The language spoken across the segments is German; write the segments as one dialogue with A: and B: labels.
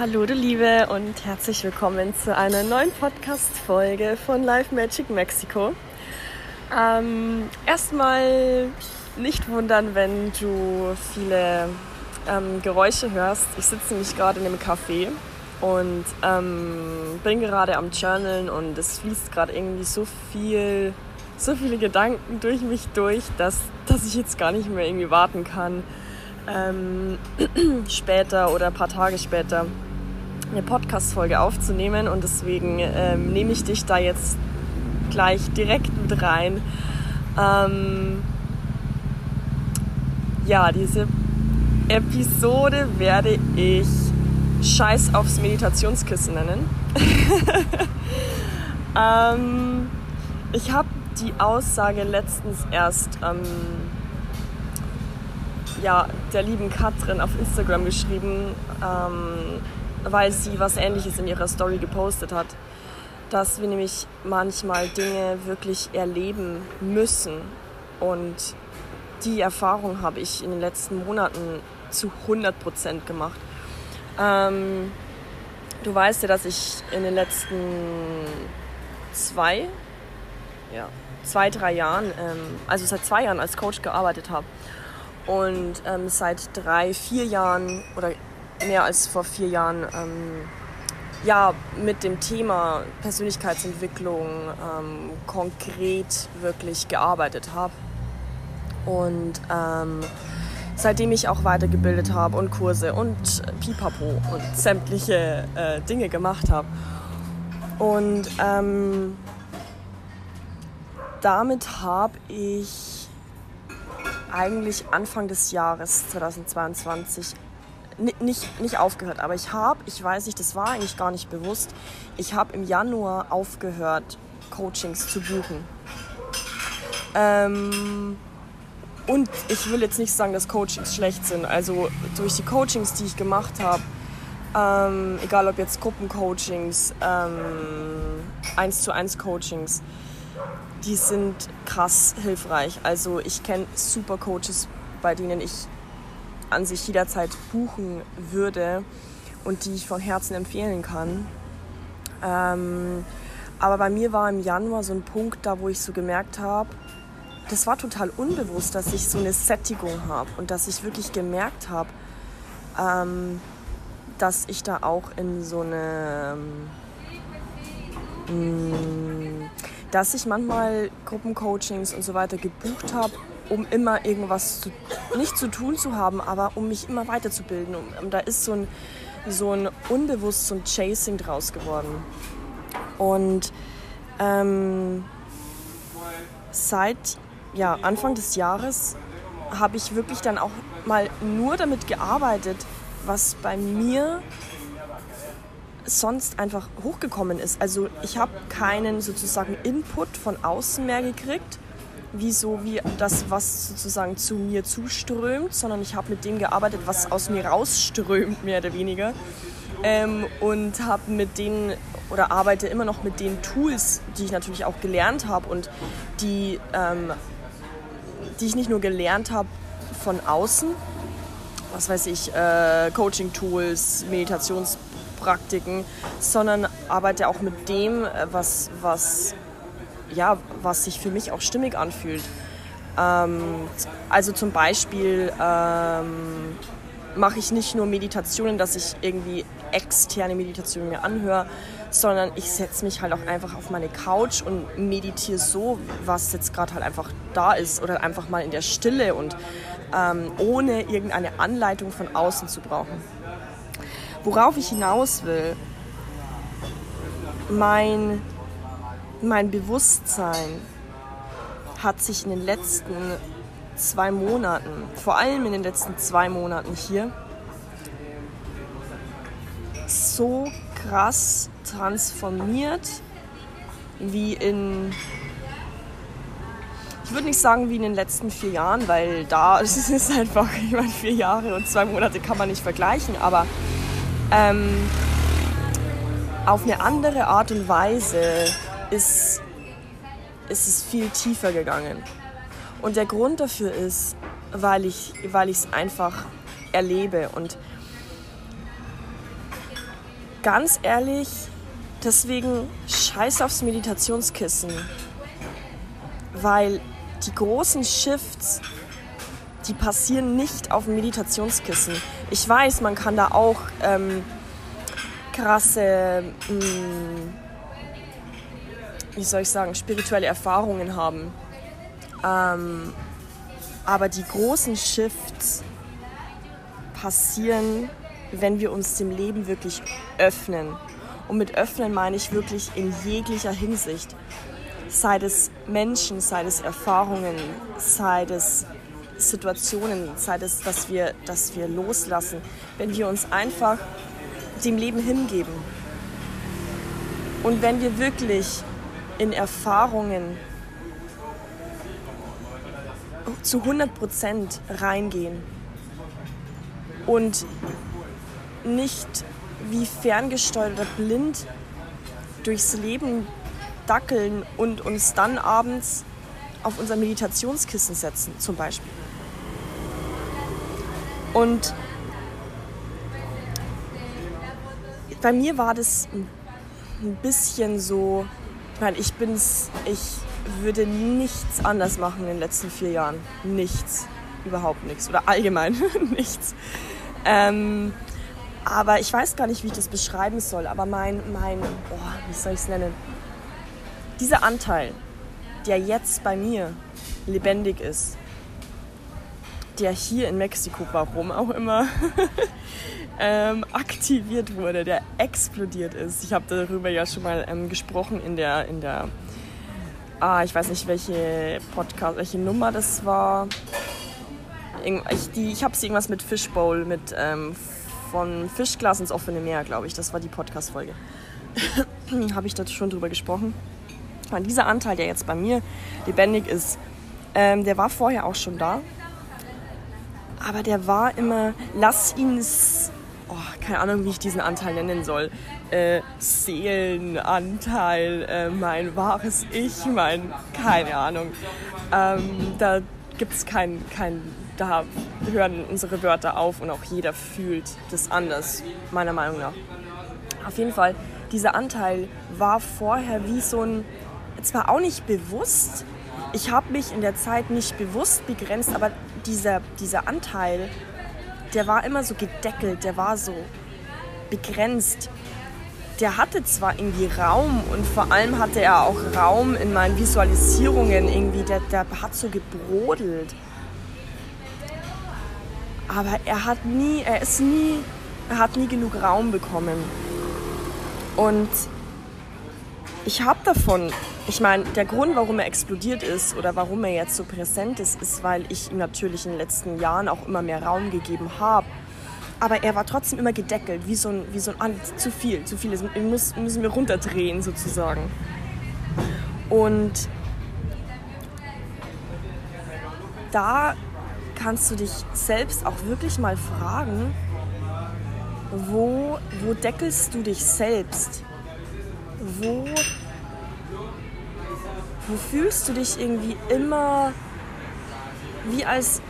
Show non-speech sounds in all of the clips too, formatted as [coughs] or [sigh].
A: Hallo du Liebe und herzlich willkommen zu einer neuen Podcast-Folge von Live Magic Mexico. Ähm, erstmal nicht wundern, wenn du viele ähm, Geräusche hörst. Ich sitze nämlich gerade in einem Café und ähm, bin gerade am Journalen und es fließt gerade irgendwie so viel, so viele Gedanken durch mich durch, dass, dass ich jetzt gar nicht mehr irgendwie warten kann, ähm, [clears throat] später oder ein paar Tage später eine Podcast-Folge aufzunehmen und deswegen ähm, nehme ich dich da jetzt gleich direkt mit rein. Ähm, ja, diese Episode werde ich Scheiß aufs Meditationskissen nennen. [laughs] ähm, ich habe die Aussage letztens erst ähm, ja, der lieben Katrin auf Instagram geschrieben, ähm, weil sie was Ähnliches in ihrer Story gepostet hat. Dass wir nämlich manchmal Dinge wirklich erleben müssen. Und die Erfahrung habe ich in den letzten Monaten zu 100 Prozent gemacht. Ähm, du weißt ja, dass ich in den letzten zwei, ja, zwei, drei Jahren, ähm, also seit zwei Jahren als Coach gearbeitet habe. Und ähm, seit drei, vier Jahren oder mehr als vor vier Jahren ähm, ja, mit dem Thema Persönlichkeitsentwicklung ähm, konkret wirklich gearbeitet habe. Und ähm, seitdem ich auch weitergebildet habe und Kurse und Pipapo und sämtliche äh, Dinge gemacht habe. Und ähm, damit habe ich eigentlich Anfang des Jahres 2022 nicht, nicht aufgehört, aber ich habe, ich weiß nicht, das war eigentlich gar nicht bewusst, ich habe im Januar aufgehört, Coachings zu buchen. Ähm, und ich will jetzt nicht sagen, dass Coachings schlecht sind. Also durch die Coachings, die ich gemacht habe, ähm, egal ob jetzt Gruppencoachings, ähm, 1 zu 1 Coachings, die sind krass hilfreich. Also ich kenne super Coaches, bei denen ich an sich jederzeit buchen würde und die ich von Herzen empfehlen kann. Ähm, aber bei mir war im Januar so ein Punkt da, wo ich so gemerkt habe, das war total unbewusst, dass ich so eine Sättigung habe und dass ich wirklich gemerkt habe, ähm, dass ich da auch in so eine... Ähm, dass ich manchmal Gruppencoachings und so weiter gebucht habe, um immer irgendwas zu, nicht zu tun zu haben, aber um mich immer weiterzubilden. Und, und da ist so ein, so ein unbewusst so ein Chasing draus geworden. Und ähm, seit ja, Anfang des Jahres habe ich wirklich dann auch mal nur damit gearbeitet, was bei mir sonst einfach hochgekommen ist. Also ich habe keinen sozusagen Input von außen mehr gekriegt, wie so wie das, was sozusagen zu mir zuströmt, sondern ich habe mit dem gearbeitet, was aus mir rausströmt, mehr oder weniger. Ähm, und habe mit denen oder arbeite immer noch mit den Tools, die ich natürlich auch gelernt habe und die, ähm, die ich nicht nur gelernt habe von außen, was weiß ich, äh, Coaching-Tools, Meditationspraktiken, sondern arbeite auch mit dem, äh, was, was ja, was sich für mich auch stimmig anfühlt. Ähm, also zum Beispiel ähm, mache ich nicht nur Meditationen, dass ich irgendwie externe Meditationen mir anhöre, sondern ich setze mich halt auch einfach auf meine Couch und meditiere so, was jetzt gerade halt einfach da ist oder einfach mal in der Stille und ähm, ohne irgendeine Anleitung von außen zu brauchen. Worauf ich hinaus will, mein mein Bewusstsein hat sich in den letzten zwei Monaten, vor allem in den letzten zwei Monaten hier, so krass transformiert wie in, ich würde nicht sagen wie in den letzten vier Jahren, weil da [laughs] es ist einfach, ich meine, vier Jahre und zwei Monate kann man nicht vergleichen, aber ähm, auf eine andere Art und Weise ist, ist es viel tiefer gegangen. Und der Grund dafür ist, weil ich es einfach erlebe. Und ganz ehrlich, deswegen scheiß aufs Meditationskissen. Weil die großen Shifts, die passieren nicht auf dem Meditationskissen. Ich weiß, man kann da auch ähm, krasse, mh, mm, wie soll ich sagen, spirituelle Erfahrungen haben. Ähm, aber die großen Shifts passieren, wenn wir uns dem Leben wirklich öffnen. Und mit öffnen meine ich wirklich in jeglicher Hinsicht. Sei es Menschen, sei es Erfahrungen, sei es Situationen, sei es, dass wir, dass wir loslassen. Wenn wir uns einfach dem Leben hingeben. Und wenn wir wirklich in Erfahrungen zu 100 Prozent reingehen und nicht wie ferngesteuert oder blind durchs Leben dackeln und uns dann abends auf unser Meditationskissen setzen, zum Beispiel. Und bei mir war das ein bisschen so, meine, ich bin's, ich würde nichts anders machen in den letzten vier Jahren. Nichts. Überhaupt nichts. Oder allgemein [laughs] nichts. Ähm, aber ich weiß gar nicht, wie ich das beschreiben soll. Aber mein, mein oh, wie soll ich es nennen? Dieser Anteil, der jetzt bei mir lebendig ist, der hier in Mexiko, warum auch immer, [laughs] ähm, aktiviert wurde, der explodiert ist. Ich habe darüber ja schon mal ähm, gesprochen in der, in der ah, ich weiß nicht, welche Podcast, welche Nummer das war. Ich, ich habe es irgendwas mit Fishbowl, mit ähm, von Fischglas ins offene Meer, glaube ich. Das war die Podcast-Folge. [coughs] habe ich da schon drüber gesprochen. Und dieser Anteil, der jetzt bei mir lebendig ist, ähm, der war vorher auch schon da. Aber der war immer, lass ihn, keine Ahnung, wie ich diesen Anteil nennen soll äh, Seelenanteil, äh, mein wahres Ich, mein, keine Ahnung. Ähm, da gibt es kein, kein, da hören unsere Wörter auf und auch jeder fühlt das anders, meiner Meinung nach. Auf jeden Fall, dieser Anteil war vorher wie so ein, zwar auch nicht bewusst, ich habe mich in der Zeit nicht bewusst begrenzt, aber dieser, dieser Anteil, der war immer so gedeckelt, der war so begrenzt der hatte zwar irgendwie Raum und vor allem hatte er auch Raum in meinen Visualisierungen irgendwie, der, der hat so gebrodelt. Aber er hat nie, er ist nie, er hat nie genug Raum bekommen. Und ich habe davon, ich meine, der Grund, warum er explodiert ist oder warum er jetzt so präsent ist, ist, weil ich ihm natürlich in den letzten Jahren auch immer mehr Raum gegeben habe aber er war trotzdem immer gedeckelt, wie so ein, wie so ein zu viel, zu viel. Muss, müssen wir runterdrehen sozusagen. Und da kannst du dich selbst auch wirklich mal fragen, wo, wo deckelst du dich selbst? Wo, wo fühlst du dich irgendwie immer wie als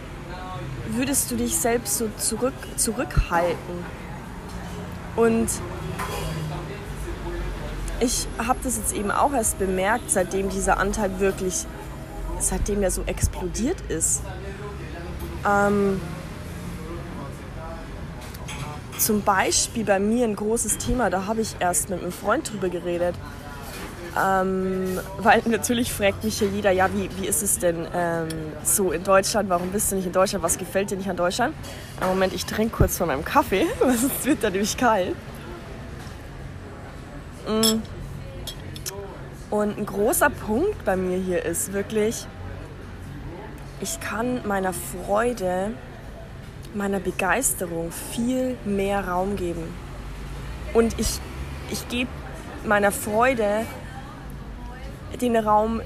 A: würdest du dich selbst so zurück, zurückhalten? Und ich habe das jetzt eben auch erst bemerkt, seitdem dieser Anteil wirklich, seitdem er so explodiert ist. Ähm, zum Beispiel bei mir ein großes Thema, da habe ich erst mit einem Freund drüber geredet. Ähm, weil natürlich fragt mich hier jeder, ja, wie, wie ist es denn ähm, so in Deutschland? Warum bist du nicht in Deutschland? Was gefällt dir nicht an Deutschland? Im Moment, ich trinke kurz von meinem Kaffee, [laughs] sonst wird er nämlich kalt. Mm. Und ein großer Punkt bei mir hier ist wirklich, ich kann meiner Freude, meiner Begeisterung viel mehr Raum geben. Und ich, ich gebe meiner Freude den Raum,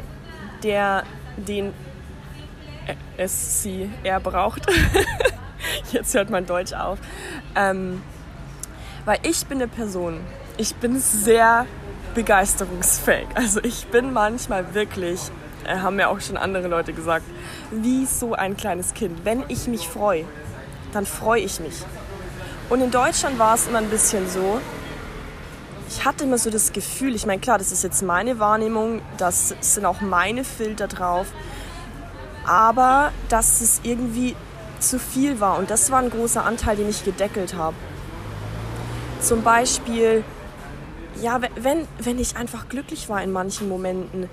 A: der den es sie er braucht. [laughs] Jetzt hört mein Deutsch auf. Ähm, weil ich bin eine Person, ich bin sehr begeisterungsfähig. Also ich bin manchmal wirklich, äh, haben mir auch schon andere Leute gesagt, wie so ein kleines Kind. Wenn ich mich freue, dann freue ich mich. Und in Deutschland war es immer ein bisschen so, ich hatte immer so das Gefühl, ich meine, klar, das ist jetzt meine Wahrnehmung, das sind auch meine Filter drauf, aber dass es irgendwie zu viel war und das war ein großer Anteil, den ich gedeckelt habe. Zum Beispiel, ja, wenn, wenn ich einfach glücklich war in manchen Momenten,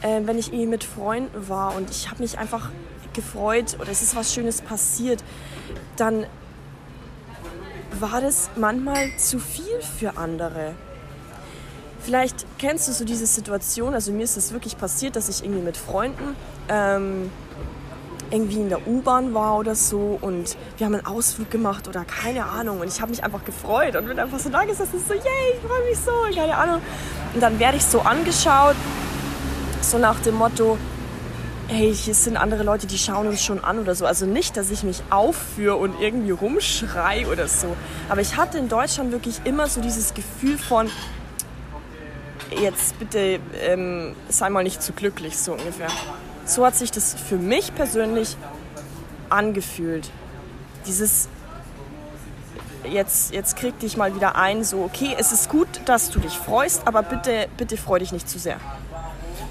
A: äh, wenn ich irgendwie mit Freunden war und ich habe mich einfach gefreut oder es ist was Schönes passiert, dann war das manchmal zu viel für andere. Vielleicht kennst du so diese Situation, also mir ist es wirklich passiert, dass ich irgendwie mit Freunden ähm, irgendwie in der U-Bahn war oder so und wir haben einen Ausflug gemacht oder keine Ahnung und ich habe mich einfach gefreut und bin einfach so da gesessen, so, yay, ich freue mich so, keine Ahnung. Und dann werde ich so angeschaut, so nach dem Motto, hey, hier sind andere Leute, die schauen uns schon an oder so. Also nicht, dass ich mich aufführe und irgendwie rumschrei oder so. Aber ich hatte in Deutschland wirklich immer so dieses Gefühl von, jetzt bitte ähm, sei mal nicht zu glücklich, so ungefähr. So hat sich das für mich persönlich angefühlt. Dieses, jetzt, jetzt krieg dich mal wieder ein, so, okay, es ist gut, dass du dich freust, aber bitte, bitte freu dich nicht zu sehr.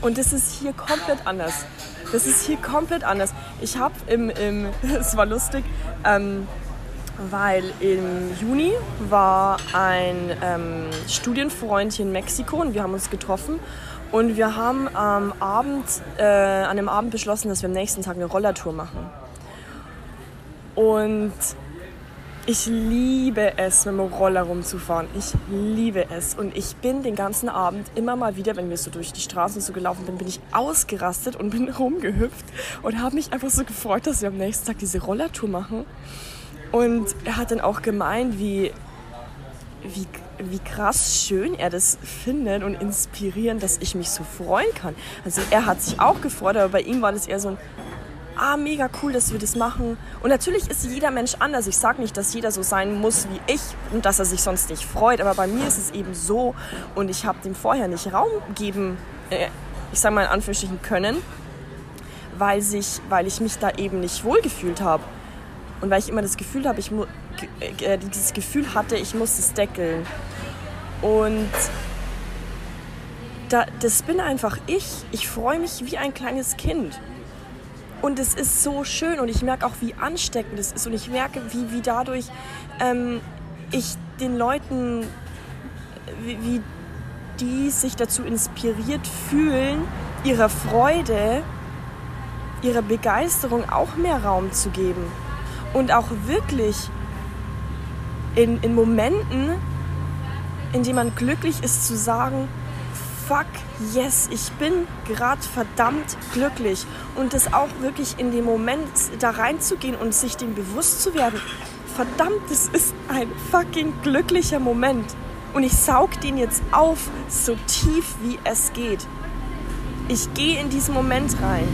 A: Und das ist hier komplett anders. Das ist hier komplett anders. Ich habe im, im, [laughs] es war lustig, ähm, weil im Juni war ein ähm, Studienfreund hier in Mexiko und wir haben uns getroffen und wir haben am Abend, äh, an dem Abend beschlossen, dass wir am nächsten Tag eine Rollertour machen. Und ich liebe es, mit dem Roller rumzufahren. Ich liebe es. Und ich bin den ganzen Abend immer mal wieder, wenn wir so durch die Straßen so gelaufen sind, bin ich ausgerastet und bin [laughs] rumgehüpft und habe mich einfach so gefreut, dass wir am nächsten Tag diese Rollertour machen. Und er hat dann auch gemeint, wie, wie, wie krass schön er das findet und inspirierend, dass ich mich so freuen kann. Also er hat sich auch gefreut, aber bei ihm war das eher so ein ah, mega cool, dass wir das machen. Und natürlich ist jeder Mensch anders. Ich sage nicht, dass jeder so sein muss wie ich und dass er sich sonst nicht freut. Aber bei mir ist es eben so und ich habe dem vorher nicht Raum geben, äh, ich sage mal in Anführungsstrichen können, weil, sich, weil ich mich da eben nicht wohlgefühlt habe. Und weil ich immer das Gefühl habe, ich äh, dieses Gefühl hatte, ich muss es deckeln. Und da, das bin einfach ich. Ich freue mich wie ein kleines Kind. Und es ist so schön und ich merke auch, wie ansteckend es ist und ich merke, wie, wie dadurch ähm, ich den Leuten, wie, wie die sich dazu inspiriert fühlen, ihrer Freude, ihrer Begeisterung auch mehr Raum zu geben. Und auch wirklich in, in Momenten, in denen man glücklich ist, zu sagen, fuck, yes, ich bin gerade verdammt glücklich. Und das auch wirklich in dem Moment da reinzugehen und sich dem bewusst zu werden, verdammt, das ist ein fucking glücklicher Moment. Und ich saug den jetzt auf, so tief wie es geht. Ich gehe in diesen Moment rein.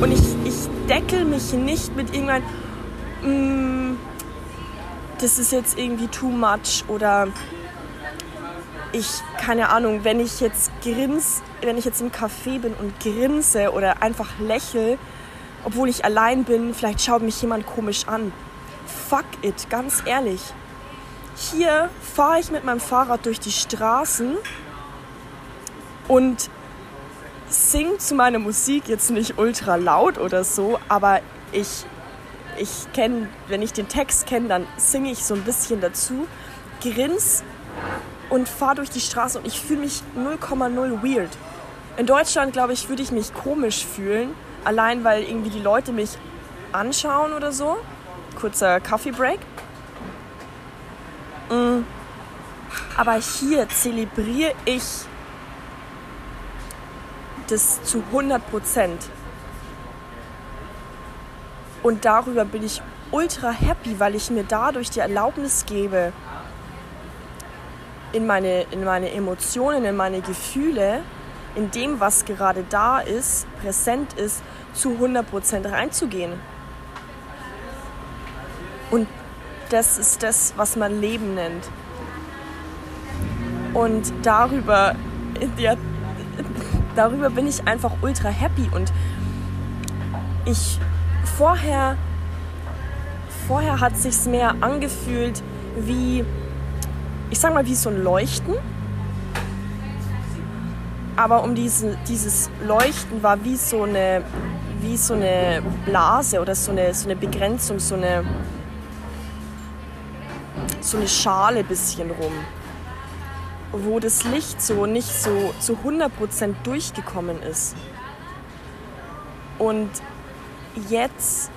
A: Und ich, ich deckel mich nicht mit irgendwann, mm, das ist jetzt irgendwie too much oder ich, keine Ahnung, wenn ich jetzt grins, wenn ich jetzt im Café bin und grinse oder einfach lächle, obwohl ich allein bin, vielleicht schaut mich jemand komisch an. Fuck it, ganz ehrlich. Hier fahre ich mit meinem Fahrrad durch die Straßen und sing zu meiner Musik jetzt nicht ultra laut oder so, aber ich, ich kenne, wenn ich den Text kenne, dann singe ich so ein bisschen dazu, grins und fahre durch die Straße und ich fühle mich 0,0 weird. In Deutschland, glaube ich, würde ich mich komisch fühlen, allein weil irgendwie die Leute mich anschauen oder so. Kurzer Coffee Break. Mm. Aber hier zelebriere ich das zu 100 Prozent. Und darüber bin ich ultra happy, weil ich mir dadurch die Erlaubnis gebe, in meine, in meine Emotionen, in meine Gefühle, in dem, was gerade da ist, präsent ist, zu 100% reinzugehen. Und das ist das, was man Leben nennt. Und darüber, ja, darüber bin ich einfach ultra happy. Und ich vorher, vorher hat sich's mehr angefühlt wie ich sag mal, wie so ein Leuchten. Aber um diesen, dieses Leuchten war wie so eine, wie so eine Blase oder so eine, so eine Begrenzung, so eine, so eine Schale bisschen rum, wo das Licht so nicht so zu 100% durchgekommen ist. Und jetzt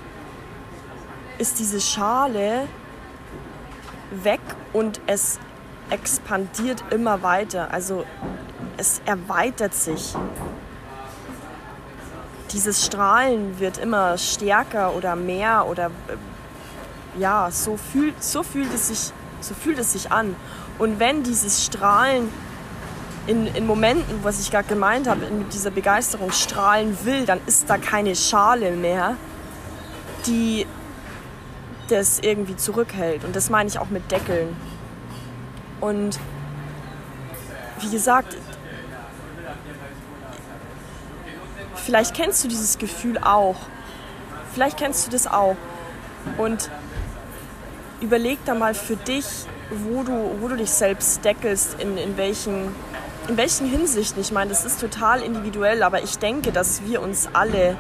A: ist diese Schale weg und es expandiert immer weiter. Also es erweitert sich. Dieses Strahlen wird immer stärker oder mehr oder äh, ja, so fühlt, so fühlt es sich, so fühlt es sich an. Und wenn dieses Strahlen in, in Momenten, was ich gerade gemeint habe, mit dieser Begeisterung strahlen will, dann ist da keine Schale mehr, die das irgendwie zurückhält. Und das meine ich auch mit Deckeln. Und wie gesagt, vielleicht kennst du dieses Gefühl auch. Vielleicht kennst du das auch. Und überleg da mal für dich, wo du, wo du dich selbst deckelst, in, in, welchen, in welchen Hinsichten. Ich meine, das ist total individuell, aber ich denke, dass wir uns alle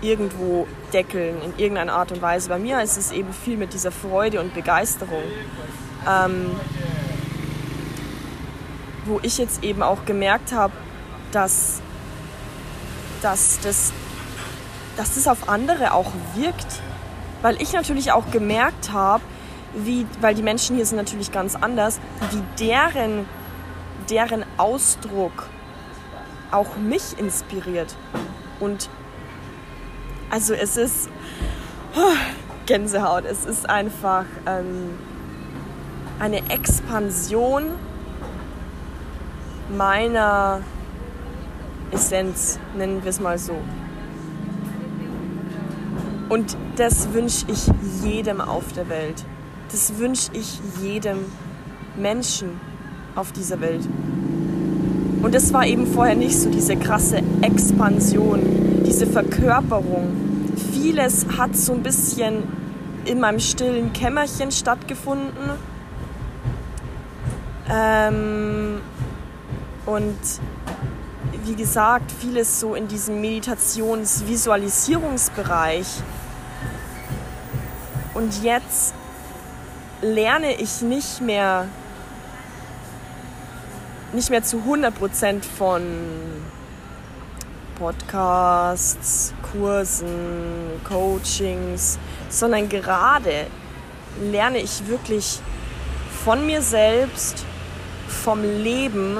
A: irgendwo deckeln in irgendeiner Art und Weise. Bei mir ist es eben viel mit dieser Freude und Begeisterung. Ähm, wo ich jetzt eben auch gemerkt habe, dass, dass, das, dass das auf andere auch wirkt. Weil ich natürlich auch gemerkt habe, wie, weil die Menschen hier sind natürlich ganz anders, wie deren, deren Ausdruck auch mich inspiriert. Und also es ist oh, Gänsehaut, es ist einfach ähm, eine Expansion meiner Essenz, nennen wir es mal so. Und das wünsche ich jedem auf der Welt. Das wünsche ich jedem Menschen auf dieser Welt. Und das war eben vorher nicht so, diese krasse Expansion, diese Verkörperung. Vieles hat so ein bisschen in meinem stillen Kämmerchen stattgefunden. Ähm, und wie gesagt, vieles so in diesem Meditations-Visualisierungsbereich. Und jetzt lerne ich nicht mehr nicht mehr zu 100% von Podcasts, Kursen, Coachings, sondern gerade lerne ich wirklich von mir selbst, vom Leben,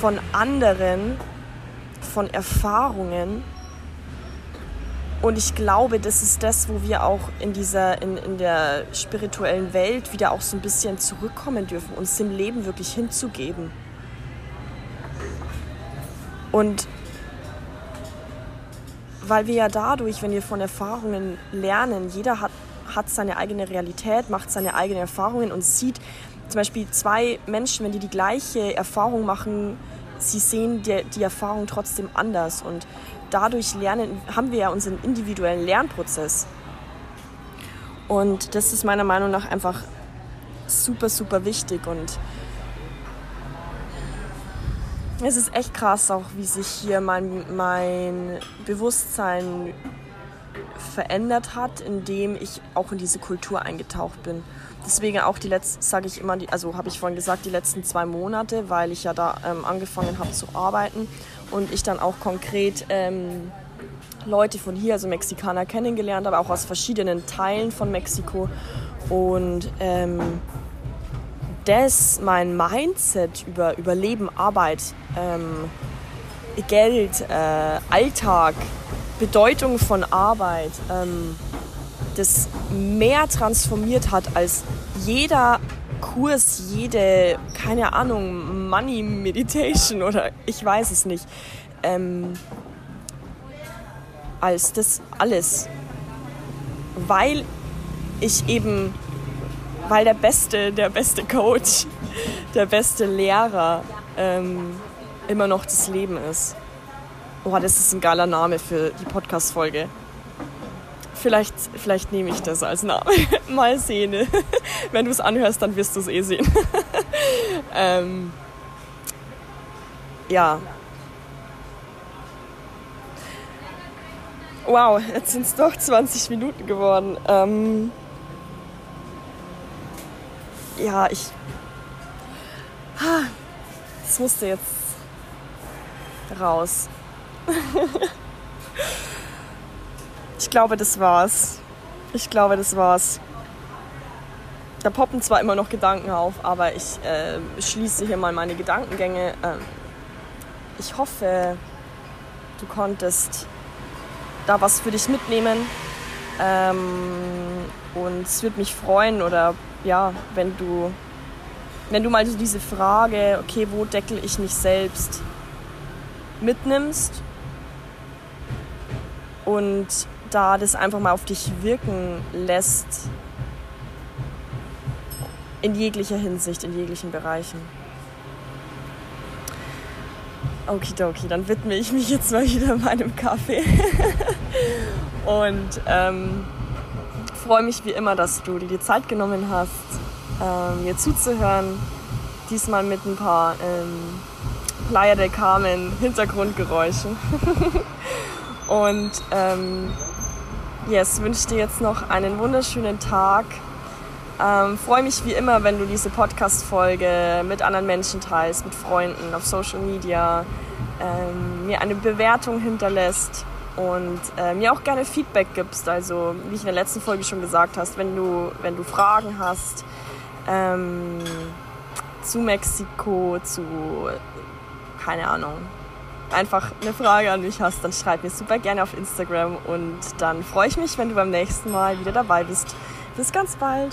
A: von anderen, von Erfahrungen. Und ich glaube, das ist das, wo wir auch in dieser, in, in der spirituellen Welt wieder auch so ein bisschen zurückkommen dürfen, uns dem Leben wirklich hinzugeben. Und weil wir ja dadurch, wenn wir von Erfahrungen lernen, jeder hat, hat seine eigene Realität, macht seine eigenen Erfahrungen und sieht zum Beispiel zwei Menschen, wenn die die gleiche Erfahrung machen, sie sehen die, die Erfahrung trotzdem anders. Und dadurch lernen, haben wir ja unseren individuellen Lernprozess. Und das ist meiner Meinung nach einfach super, super wichtig. Und es ist echt krass auch, wie sich hier mein, mein Bewusstsein verändert hat, indem ich auch in diese Kultur eingetaucht bin. Deswegen auch die letzten, sage ich immer, die, also habe ich vorhin gesagt, die letzten zwei Monate, weil ich ja da ähm, angefangen habe zu arbeiten und ich dann auch konkret ähm, Leute von hier, also Mexikaner, kennengelernt habe, auch aus verschiedenen Teilen von Mexiko. Und ähm, das mein Mindset über, über Leben, Arbeit, ähm, Geld, äh, Alltag, Bedeutung von Arbeit, ähm, das mehr transformiert hat als jeder Kurs, jede, keine Ahnung, Money Meditation [laughs] oder ich weiß es nicht, ähm, als das alles. Weil ich eben weil der beste, der beste Coach, der beste Lehrer ähm, immer noch das Leben ist. Oh, das ist ein geiler Name für die Podcast-Folge. Vielleicht, vielleicht nehme ich das als Name. [laughs] Mal sehen. [laughs] Wenn du es anhörst, dann wirst du es eh sehen. [laughs] ähm, ja. Wow, jetzt sind es doch 20 Minuten geworden. Ähm, ja, ich. Das musste jetzt raus. [laughs] ich glaube, das war's. Ich glaube, das war's. Da poppen zwar immer noch Gedanken auf, aber ich äh, schließe hier mal meine Gedankengänge. Ähm, ich hoffe, du konntest da was für dich mitnehmen. Ähm, und es würde mich freuen oder ja, wenn du, wenn du mal so diese Frage, okay, wo deckel ich mich selbst, mitnimmst und da das einfach mal auf dich wirken lässt, in jeglicher Hinsicht, in jeglichen Bereichen. Okidoki, dann widme ich mich jetzt mal wieder meinem Kaffee. [laughs] und ähm, freue mich wie immer, dass du dir die Zeit genommen hast, ähm, mir zuzuhören. Diesmal mit ein paar ähm, Playa del Carmen Hintergrundgeräuschen. [laughs] und ähm, yes, wünsche dir jetzt noch einen wunderschönen Tag. Ähm, Freue mich wie immer, wenn du diese Podcast-Folge mit anderen Menschen teilst, mit Freunden auf Social Media, ähm, mir eine Bewertung hinterlässt und äh, mir auch gerne Feedback gibst. Also, wie ich in der letzten Folge schon gesagt hast, wenn du, wenn du Fragen hast ähm, zu Mexiko, zu keine Ahnung, einfach eine Frage an mich hast, dann schreib mir super gerne auf Instagram und dann freue ich mich, wenn du beim nächsten Mal wieder dabei bist. Bis ganz bald.